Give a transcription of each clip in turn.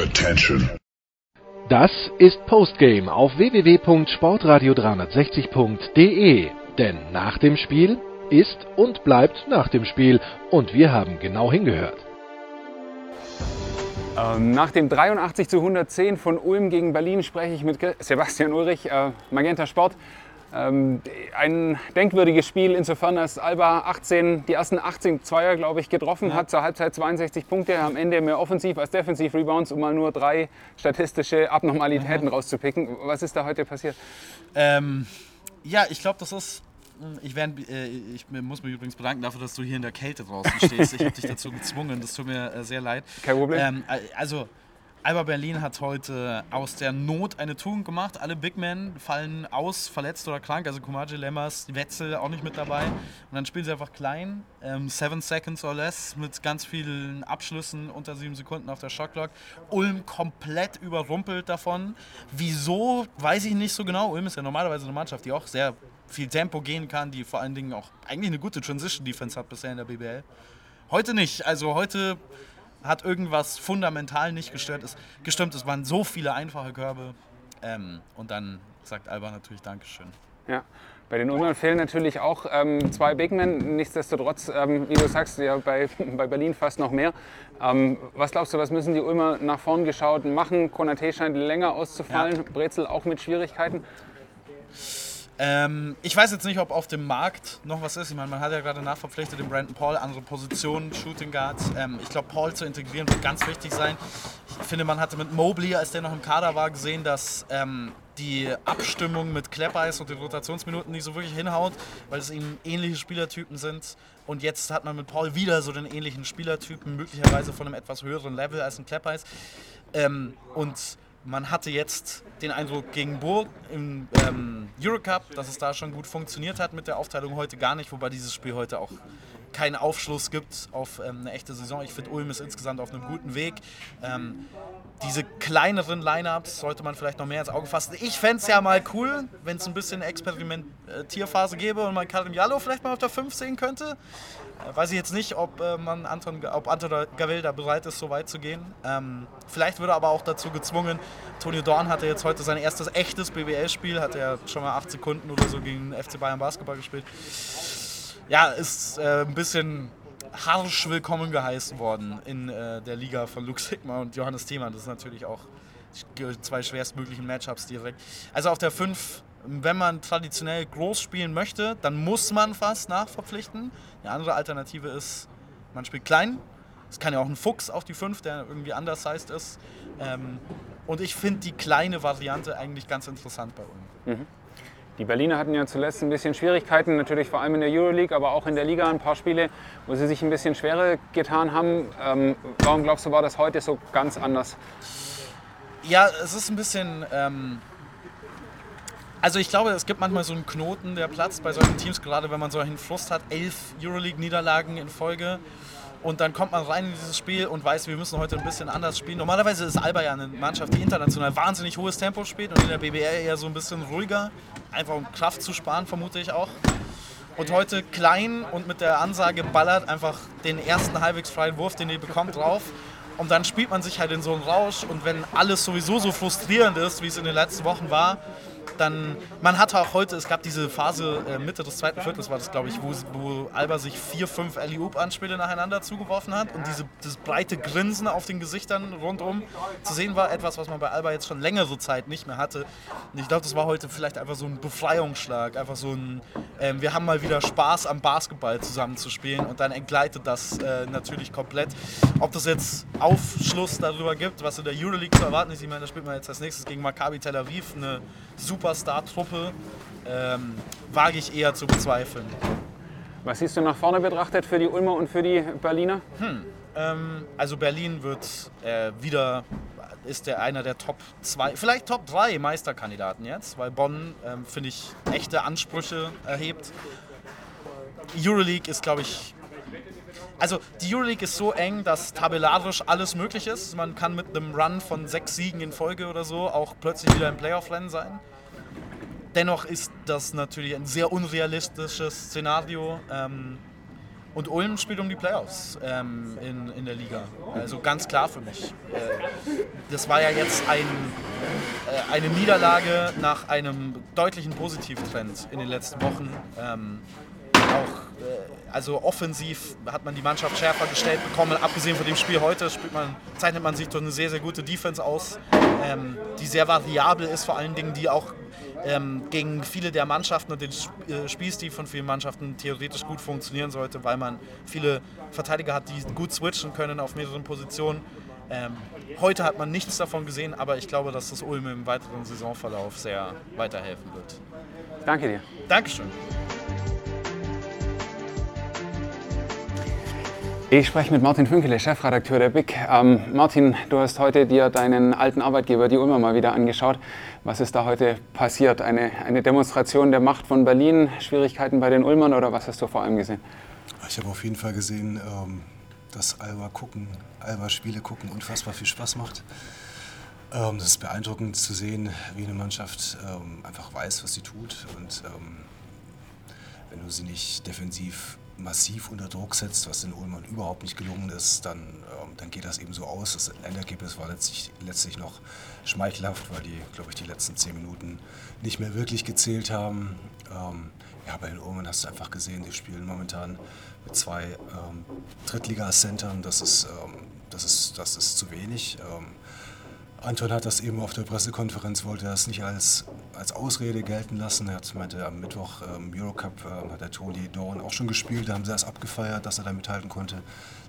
Attention. Das ist Postgame auf www.sportradio360.de. Denn nach dem Spiel ist und bleibt nach dem Spiel. Und wir haben genau hingehört. Ähm, nach dem 83 zu 110 von Ulm gegen Berlin spreche ich mit Sebastian Ulrich, äh, Magenta Sport. Ähm, ein denkwürdiges Spiel insofern, dass Alba 18, die ersten 18 Zweier, glaube ich, getroffen ja. hat. Zur Halbzeit 62 Punkte, am Ende mehr Offensiv als Defensiv Rebounds, um mal nur drei statistische Abnormalitäten ja. rauszupicken. Was ist da heute passiert? Ähm, ja, ich glaube, das ist ich, werd, äh, ich, muss mich übrigens bedanken dafür, dass du hier in der Kälte draußen stehst. Ich habe dich dazu gezwungen, das tut mir äh, sehr leid. Kein Problem. Ähm, also, Alba Berlin hat heute aus der Not eine Tugend gemacht. Alle Big Men fallen aus, verletzt oder krank. Also Kumaji, Lemmers, Wetzel auch nicht mit dabei. Und dann spielen sie einfach klein, ähm, seven seconds or less, mit ganz vielen Abschlüssen unter sieben Sekunden auf der Shotclock. Ulm komplett überrumpelt davon. Wieso, weiß ich nicht so genau. Ulm ist ja normalerweise eine Mannschaft, die auch sehr viel Tempo gehen kann, die vor allen Dingen auch eigentlich eine gute Transition Defense hat bisher in der BBL. Heute nicht. Also heute hat irgendwas fundamental nicht gestört. Es, gestimmt, es waren so viele einfache Körbe. Ähm, und dann sagt Alba natürlich Dankeschön. Ja. Bei den Ulmern fehlen natürlich auch ähm, zwei Bigmen. Nichtsdestotrotz, ähm, wie du sagst, ja bei, bei Berlin fast noch mehr. Ähm, was glaubst du, was müssen die Ulmer nach vorn geschaut machen? Konate scheint länger auszufallen, ja. Brezel auch mit Schwierigkeiten. Ähm, ich weiß jetzt nicht, ob auf dem Markt noch was ist. Ich meine, man hat ja gerade nachverpflichtet den Brandon Paul, andere Positionen, Shooting Guard. Ähm, ich glaube, Paul zu integrieren wird ganz wichtig sein. Ich finde, man hatte mit Mobley, als der noch im Kader war, gesehen, dass ähm, die Abstimmung mit Kleppeis und den Rotationsminuten nicht so wirklich hinhaut, weil es eben ähnliche Spielertypen sind. Und jetzt hat man mit Paul wieder so den ähnlichen Spielertypen, möglicherweise von einem etwas höheren Level als ein Kleppeis. Ähm, und man hatte jetzt den Eindruck gegen Burg im ähm, Eurocup, dass es da schon gut funktioniert hat mit der Aufteilung heute gar nicht, wobei dieses Spiel heute auch keinen Aufschluss gibt auf ähm, eine echte Saison. Ich finde, Ulm ist insgesamt auf einem guten Weg. Ähm, diese kleineren Lineups sollte man vielleicht noch mehr ins Auge fassen. Ich fände es ja mal cool, wenn es ein bisschen Experimentierphase gäbe und man Karim Jallo vielleicht mal auf der 5 sehen könnte. Äh, weiß ich jetzt nicht, ob, äh, man Anton, ob Anton Gavel da bereit ist, so weit zu gehen. Ähm, vielleicht würde er aber auch dazu gezwungen. Tonio Dorn hatte jetzt heute sein erstes echtes BWL-Spiel, hat er schon mal acht Sekunden oder so gegen FC Bayern Basketball gespielt. Ja, ist äh, ein bisschen harsch willkommen geheißen worden in äh, der Liga von Luke Sigma und Johannes Themann. Das ist natürlich auch zwei schwerstmöglichen Matchups direkt. Also auf der 5 wenn man traditionell groß spielen möchte, dann muss man fast nachverpflichten. Eine andere Alternative ist, man spielt klein. Es kann ja auch ein Fuchs auf die 5, der irgendwie undersized ist. Ähm, und ich finde die kleine Variante eigentlich ganz interessant bei uns. Mhm. Die Berliner hatten ja zuletzt ein bisschen Schwierigkeiten, natürlich vor allem in der Euroleague, aber auch in der Liga ein paar Spiele, wo sie sich ein bisschen schwerer getan haben. Ähm, warum glaubst du, war das heute so ganz anders? Ja, es ist ein bisschen. Ähm also ich glaube, es gibt manchmal so einen Knoten, der platzt bei solchen Teams, gerade wenn man so einen Frust hat, elf Euroleague-Niederlagen in Folge. Und dann kommt man rein in dieses Spiel und weiß, wir müssen heute ein bisschen anders spielen. Normalerweise ist Alba ja eine Mannschaft, die international wahnsinnig hohes Tempo spielt und in der BBR eher so ein bisschen ruhiger. Einfach um Kraft zu sparen, vermute ich auch. Und heute klein und mit der Ansage ballert einfach den ersten halbwegs freien Wurf, den ihr bekommt, drauf. Und dann spielt man sich halt in so einen Rausch. Und wenn alles sowieso so frustrierend ist, wie es in den letzten Wochen war, dann, man hatte auch heute, es gab diese Phase äh, Mitte des zweiten Viertels, war das glaube ich, wo, wo Alba sich vier, fünf Alley-Oop-Anspiele nacheinander zugeworfen hat und diese, das breite Grinsen auf den Gesichtern rundum zu sehen war, etwas, was man bei Alba jetzt schon längere Zeit nicht mehr hatte. Und ich glaube, das war heute vielleicht einfach so ein Befreiungsschlag, einfach so ein, äh, wir haben mal wieder Spaß am Basketball zusammen zu spielen und dann entgleitet das äh, natürlich komplett. Ob das jetzt Aufschluss darüber gibt, was in der Euroleague zu erwarten ist, ich meine, da spielt man jetzt als nächstes gegen Maccabi Tel Aviv, eine Superstar-Truppe, ähm, wage ich eher zu bezweifeln. Was siehst du nach vorne betrachtet für die Ulmer und für die Berliner? Hm, ähm, also Berlin wird äh, wieder ist der einer der Top 2, vielleicht Top 3 Meisterkandidaten jetzt, weil Bonn, ähm, finde ich, echte Ansprüche erhebt. Euroleague ist, glaube ich, also die Euroleague ist so eng, dass tabellarisch alles möglich ist. Man kann mit einem Run von sechs Siegen in Folge oder so auch plötzlich wieder im Playoff-Rennen sein. Dennoch ist das natürlich ein sehr unrealistisches Szenario. Ähm, Und Ulm spielt um die Playoffs ähm, in, in der Liga. Also ganz klar für mich. Äh, das war ja jetzt ein, äh, eine Niederlage nach einem deutlichen Positivtrend in den letzten Wochen. Ähm, auch also offensiv hat man die Mannschaft schärfer gestellt bekommen. Abgesehen von dem Spiel heute man, zeichnet man sich durch eine sehr, sehr gute Defense aus, ähm, die sehr variabel ist, vor allen Dingen, die auch ähm, gegen viele der Mannschaften und den äh, Spielstil von vielen Mannschaften theoretisch gut funktionieren sollte, weil man viele Verteidiger hat, die gut switchen können auf mehreren Positionen. Ähm, heute hat man nichts davon gesehen, aber ich glaube, dass das Ulm im weiteren Saisonverlauf sehr weiterhelfen wird. Danke dir. Dankeschön. Ich spreche mit Martin Fünkele, Chefredakteur der BIC. Ähm, Martin, du hast heute dir deinen alten Arbeitgeber, die Ulmer, mal wieder angeschaut. Was ist da heute passiert? Eine, eine Demonstration der Macht von Berlin, Schwierigkeiten bei den Ulmern oder was hast du vor allem gesehen? Ich habe auf jeden Fall gesehen, ähm, dass Alba gucken, Alba Spiele gucken unfassbar viel Spaß macht. Ähm, das ist beeindruckend zu sehen, wie eine Mannschaft ähm, einfach weiß, was sie tut. Und wenn du sie nicht defensiv massiv unter Druck setzt, was den Ulmern überhaupt nicht gelungen ist, dann, ähm, dann geht das eben so aus. Das Endergebnis war letztlich, letztlich noch schmeichelhaft, weil die, glaube ich, die letzten zehn Minuten nicht mehr wirklich gezählt haben. Ähm, ja, bei den Ulmern hast du einfach gesehen, die spielen momentan mit zwei ähm, Drittliga-Centern. Das ist, ähm, das, ist, das ist zu wenig. Ähm, Anton hat das eben auf der Pressekonferenz, wollte das nicht als, als Ausrede gelten lassen. Er hat, meinte, am Mittwoch im ähm, Eurocup äh, hat der Toni Dorn auch schon gespielt, da haben sie das abgefeiert, dass er da mithalten konnte.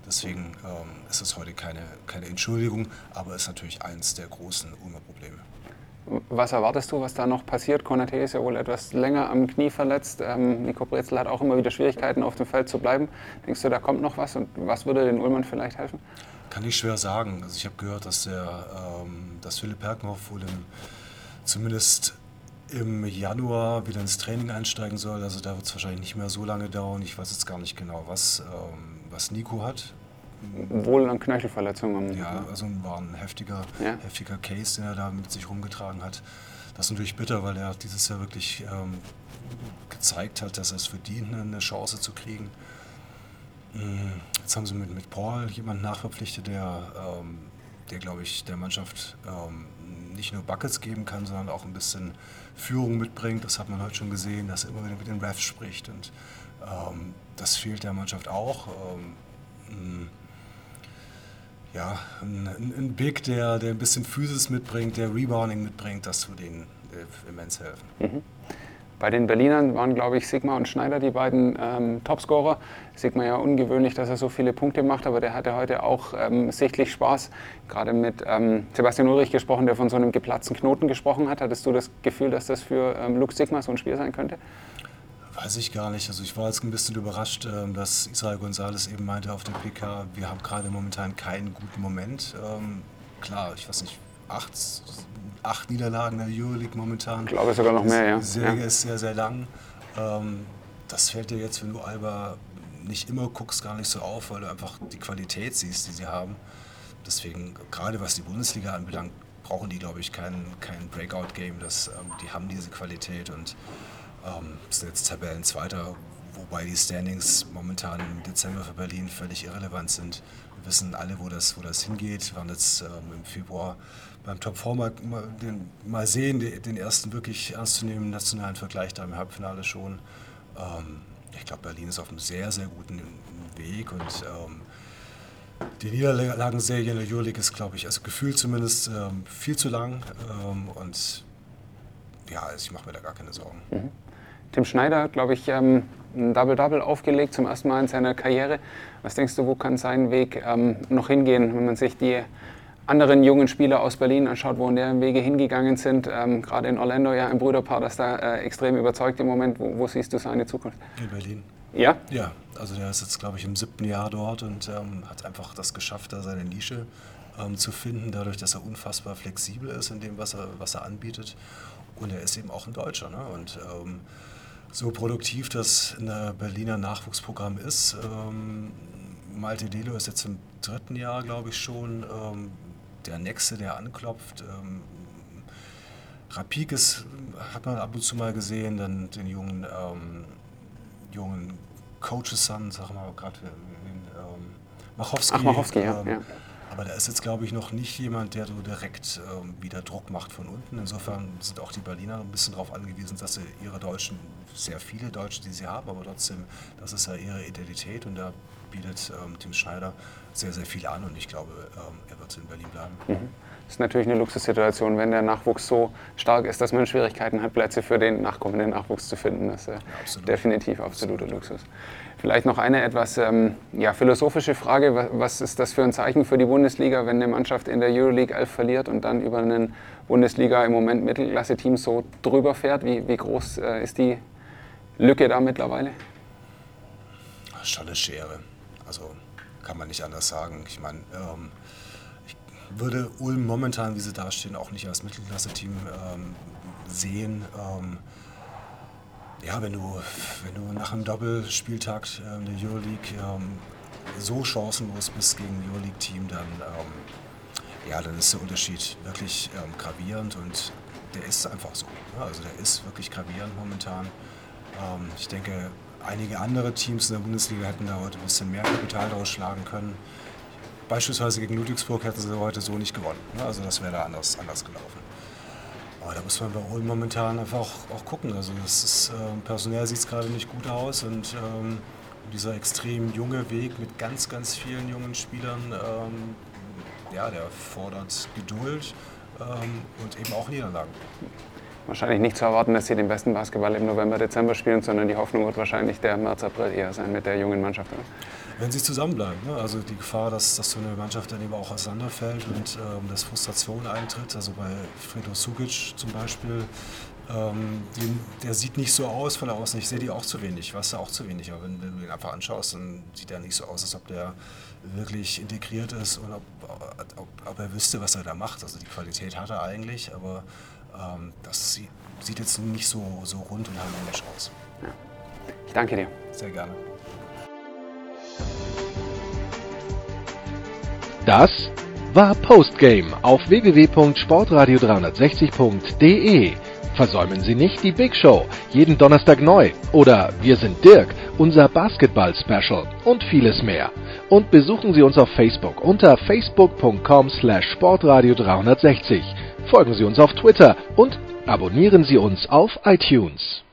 Deswegen ähm, ist es heute keine, keine Entschuldigung, aber ist natürlich eins der großen Ulmer Probleme. Was erwartest du, was da noch passiert? Konate ist ja wohl etwas länger am Knie verletzt. Ähm, Nico Brezel hat auch immer wieder Schwierigkeiten, auf dem Feld zu bleiben. Denkst du, da kommt noch was und was würde den Ulmern vielleicht helfen? Kann ich schwer sagen. Also ich habe gehört, dass, der, ähm, dass Philipp Perkenhoff wohl im, zumindest im Januar wieder ins Training einsteigen soll. Also da wird es wahrscheinlich nicht mehr so lange dauern. Ich weiß jetzt gar nicht genau, was, ähm, was Nico hat. Wohl an Knöchelverletzungen. Ja, also war ein heftiger, ja. heftiger Case, den er da mit sich rumgetragen hat. Das ist natürlich bitter, weil er dieses Jahr wirklich ähm, gezeigt hat, dass er es verdient, eine Chance zu kriegen. Mm, jetzt haben sie mit, mit Paul jemanden nachverpflichtet, der, ähm, der glaube ich, der Mannschaft ähm, nicht nur Buckets geben kann, sondern auch ein bisschen Führung mitbringt. Das hat man heute schon gesehen, dass er immer wieder mit den Refs spricht. Und ähm, das fehlt der Mannschaft auch. Ähm, ja, ein, ein, Big, der, der ein bisschen Physis mitbringt, der Rebounding mitbringt, das würde ihnen äh, immens helfen. Mhm. Bei den Berlinern waren, glaube ich, Sigma und Schneider die beiden ähm, Topscorer. Sigma ja ungewöhnlich, dass er so viele Punkte macht, aber der hatte heute auch ähm, sichtlich Spaß. Gerade mit ähm, Sebastian Ulrich gesprochen, der von so einem geplatzten Knoten gesprochen hat. Hattest du das Gefühl, dass das für ähm, Luke Sigma so ein Spiel sein könnte? Weiß ich gar nicht. Also ich war jetzt ein bisschen überrascht, ähm, dass Israel González eben meinte auf dem PK, wir haben gerade momentan keinen guten Moment. Ähm, klar, ich weiß nicht, acht, acht Niederlagen in der Euroleague momentan. Ich glaube sogar noch mehr, ja. Die Serie ja. ist sehr, sehr lang. Ähm, das fällt dir jetzt, wenn du Alba nicht immer guckst, gar nicht so auf, weil du einfach die Qualität siehst, die sie haben. Deswegen, gerade was die Bundesliga anbelangt, brauchen die, glaube ich, kein, kein Breakout-Game. Ähm, die haben diese Qualität und ähm, sind jetzt Tabellenzweiter, wobei die Standings momentan im Dezember für Berlin völlig irrelevant sind. Wissen alle, wo das, wo das hingeht. Wir waren jetzt ähm, im Februar beim Top 4 mal, den, mal sehen, den ersten wirklich ernstzunehmenden nationalen Vergleich da im Halbfinale schon. Ähm, ich glaube, Berlin ist auf einem sehr, sehr guten Weg und ähm, die Niederlagenserie in der Euroleague ist, glaube ich, also gefühlt zumindest ähm, viel zu lang ähm, und ja, also ich mache mir da gar keine Sorgen. Mhm. Tim Schneider hat, glaube ich, ähm, ein Double-Double aufgelegt, zum ersten Mal in seiner Karriere. Was denkst du, wo kann sein Weg ähm, noch hingehen, wenn man sich die anderen jungen Spieler aus Berlin anschaut, wo deren Wege hingegangen sind, ähm, gerade in Orlando ja ein Brüderpaar, das da äh, extrem überzeugt im Moment. Wo, wo, siehst du seine Zukunft? In Berlin. Ja? Ja, also der ist jetzt, glaube ich, im siebten Jahr dort und ähm, hat einfach das geschafft, da seine Nische ähm, zu finden, dadurch, dass er unfassbar flexibel ist in dem, was er, was er anbietet. Und er ist eben auch ein Deutscher. Ne? Und ähm, so produktiv das in der Berliner Nachwuchsprogramm ist, ähm, Malte Delo ist jetzt im dritten Jahr, glaube ich, schon ähm, der Nächste, der anklopft. Ähm, Rapik ist, hat man ab und zu mal gesehen, dann den jungen, ähm, jungen Coaches Son, sagen wir gerade, ähm, Machowski. Ach, Machowski, ja. Ähm, ja. Aber da ist jetzt, glaube ich, noch nicht jemand, der so direkt ähm, wieder Druck macht von unten. Insofern sind auch die Berliner ein bisschen darauf angewiesen, dass sie ihre Deutschen, sehr viele Deutsche, die sie haben, aber trotzdem, das ist ja ihre Identität und da bietet ähm, Tim Schneider sehr, sehr viel an und ich glaube, ähm, er wird in Berlin bleiben. Mhm. Das ist natürlich eine Luxussituation, wenn der Nachwuchs so stark ist, dass man Schwierigkeiten hat, Plätze für den nachkommenden Nachwuchs zu finden. Das ist äh, ja, definitiv absoluter absolut. Luxus. Vielleicht noch eine etwas ähm, ja, philosophische Frage. Was ist das für ein Zeichen für die Bundesliga, wenn eine Mannschaft in der Euroleague 11 verliert und dann über einen Bundesliga im Moment Mittelklasse-Team so drüber fährt? Wie, wie groß äh, ist die Lücke da mittlerweile? Schon eine Schere. Also kann man nicht anders sagen. Ich meine, ähm, ich würde Ulm momentan, wie sie dastehen, auch nicht als Mittelklasse-Team ähm, sehen. Ähm, ja, wenn du, wenn du nach einem Doppelspieltag äh, der Euroleague ähm, so chancenlos bist gegen ein Euroleague-Team, dann, ähm, ja, dann ist der Unterschied wirklich ähm, gravierend und der ist einfach so. Ne? Also der ist wirklich gravierend momentan. Ähm, ich denke, einige andere Teams in der Bundesliga hätten da heute ein bisschen mehr Kapital daraus schlagen können. Beispielsweise gegen Ludwigsburg hätten sie heute so nicht gewonnen. Ne? Also das wäre da anders, anders gelaufen. Aber da muss man bei Ulm momentan einfach auch, auch gucken. Also das ist, äh, personell sieht es gerade nicht gut aus und ähm, dieser extrem junge Weg mit ganz, ganz vielen jungen Spielern, ähm, ja, der fordert Geduld ähm, und eben auch Niederlagen wahrscheinlich nicht zu erwarten, dass sie den besten Basketball im November, Dezember spielen, sondern die Hoffnung wird wahrscheinlich der März, April eher sein mit der jungen Mannschaft. Wenn sie zusammenbleiben, ne? also die Gefahr, dass, dass so eine Mannschaft dann eben auch auseinanderfällt und ähm, dass Frustration eintritt, also bei Fredo Sugic zum Beispiel, ähm, den, der sieht nicht so aus von Außen. Ich sehe die auch zu wenig, ich weiß auch zu wenig. Aber wenn, wenn, du ihn einfach anschaust, dann sieht er nicht so aus, als ob der wirklich integriert ist und ob, ob, ob er wüsste, was er da macht. Also die Qualität hat er eigentlich, aber ähm, das sieht jetzt nicht so, so rund und harmonisch aus. Ja. Ich danke dir. Sehr gerne. Das war Postgame auf www.sportradio360.de. Versäumen Sie nicht die Big Show, jeden Donnerstag neu. Oder Wir sind Dirk, unser Basketball-Special und vieles mehr. Und besuchen Sie uns auf Facebook unter facebook.com slash sportradio360 folgen Sie uns auf Twitter und abonnieren Sie uns auf iTunes.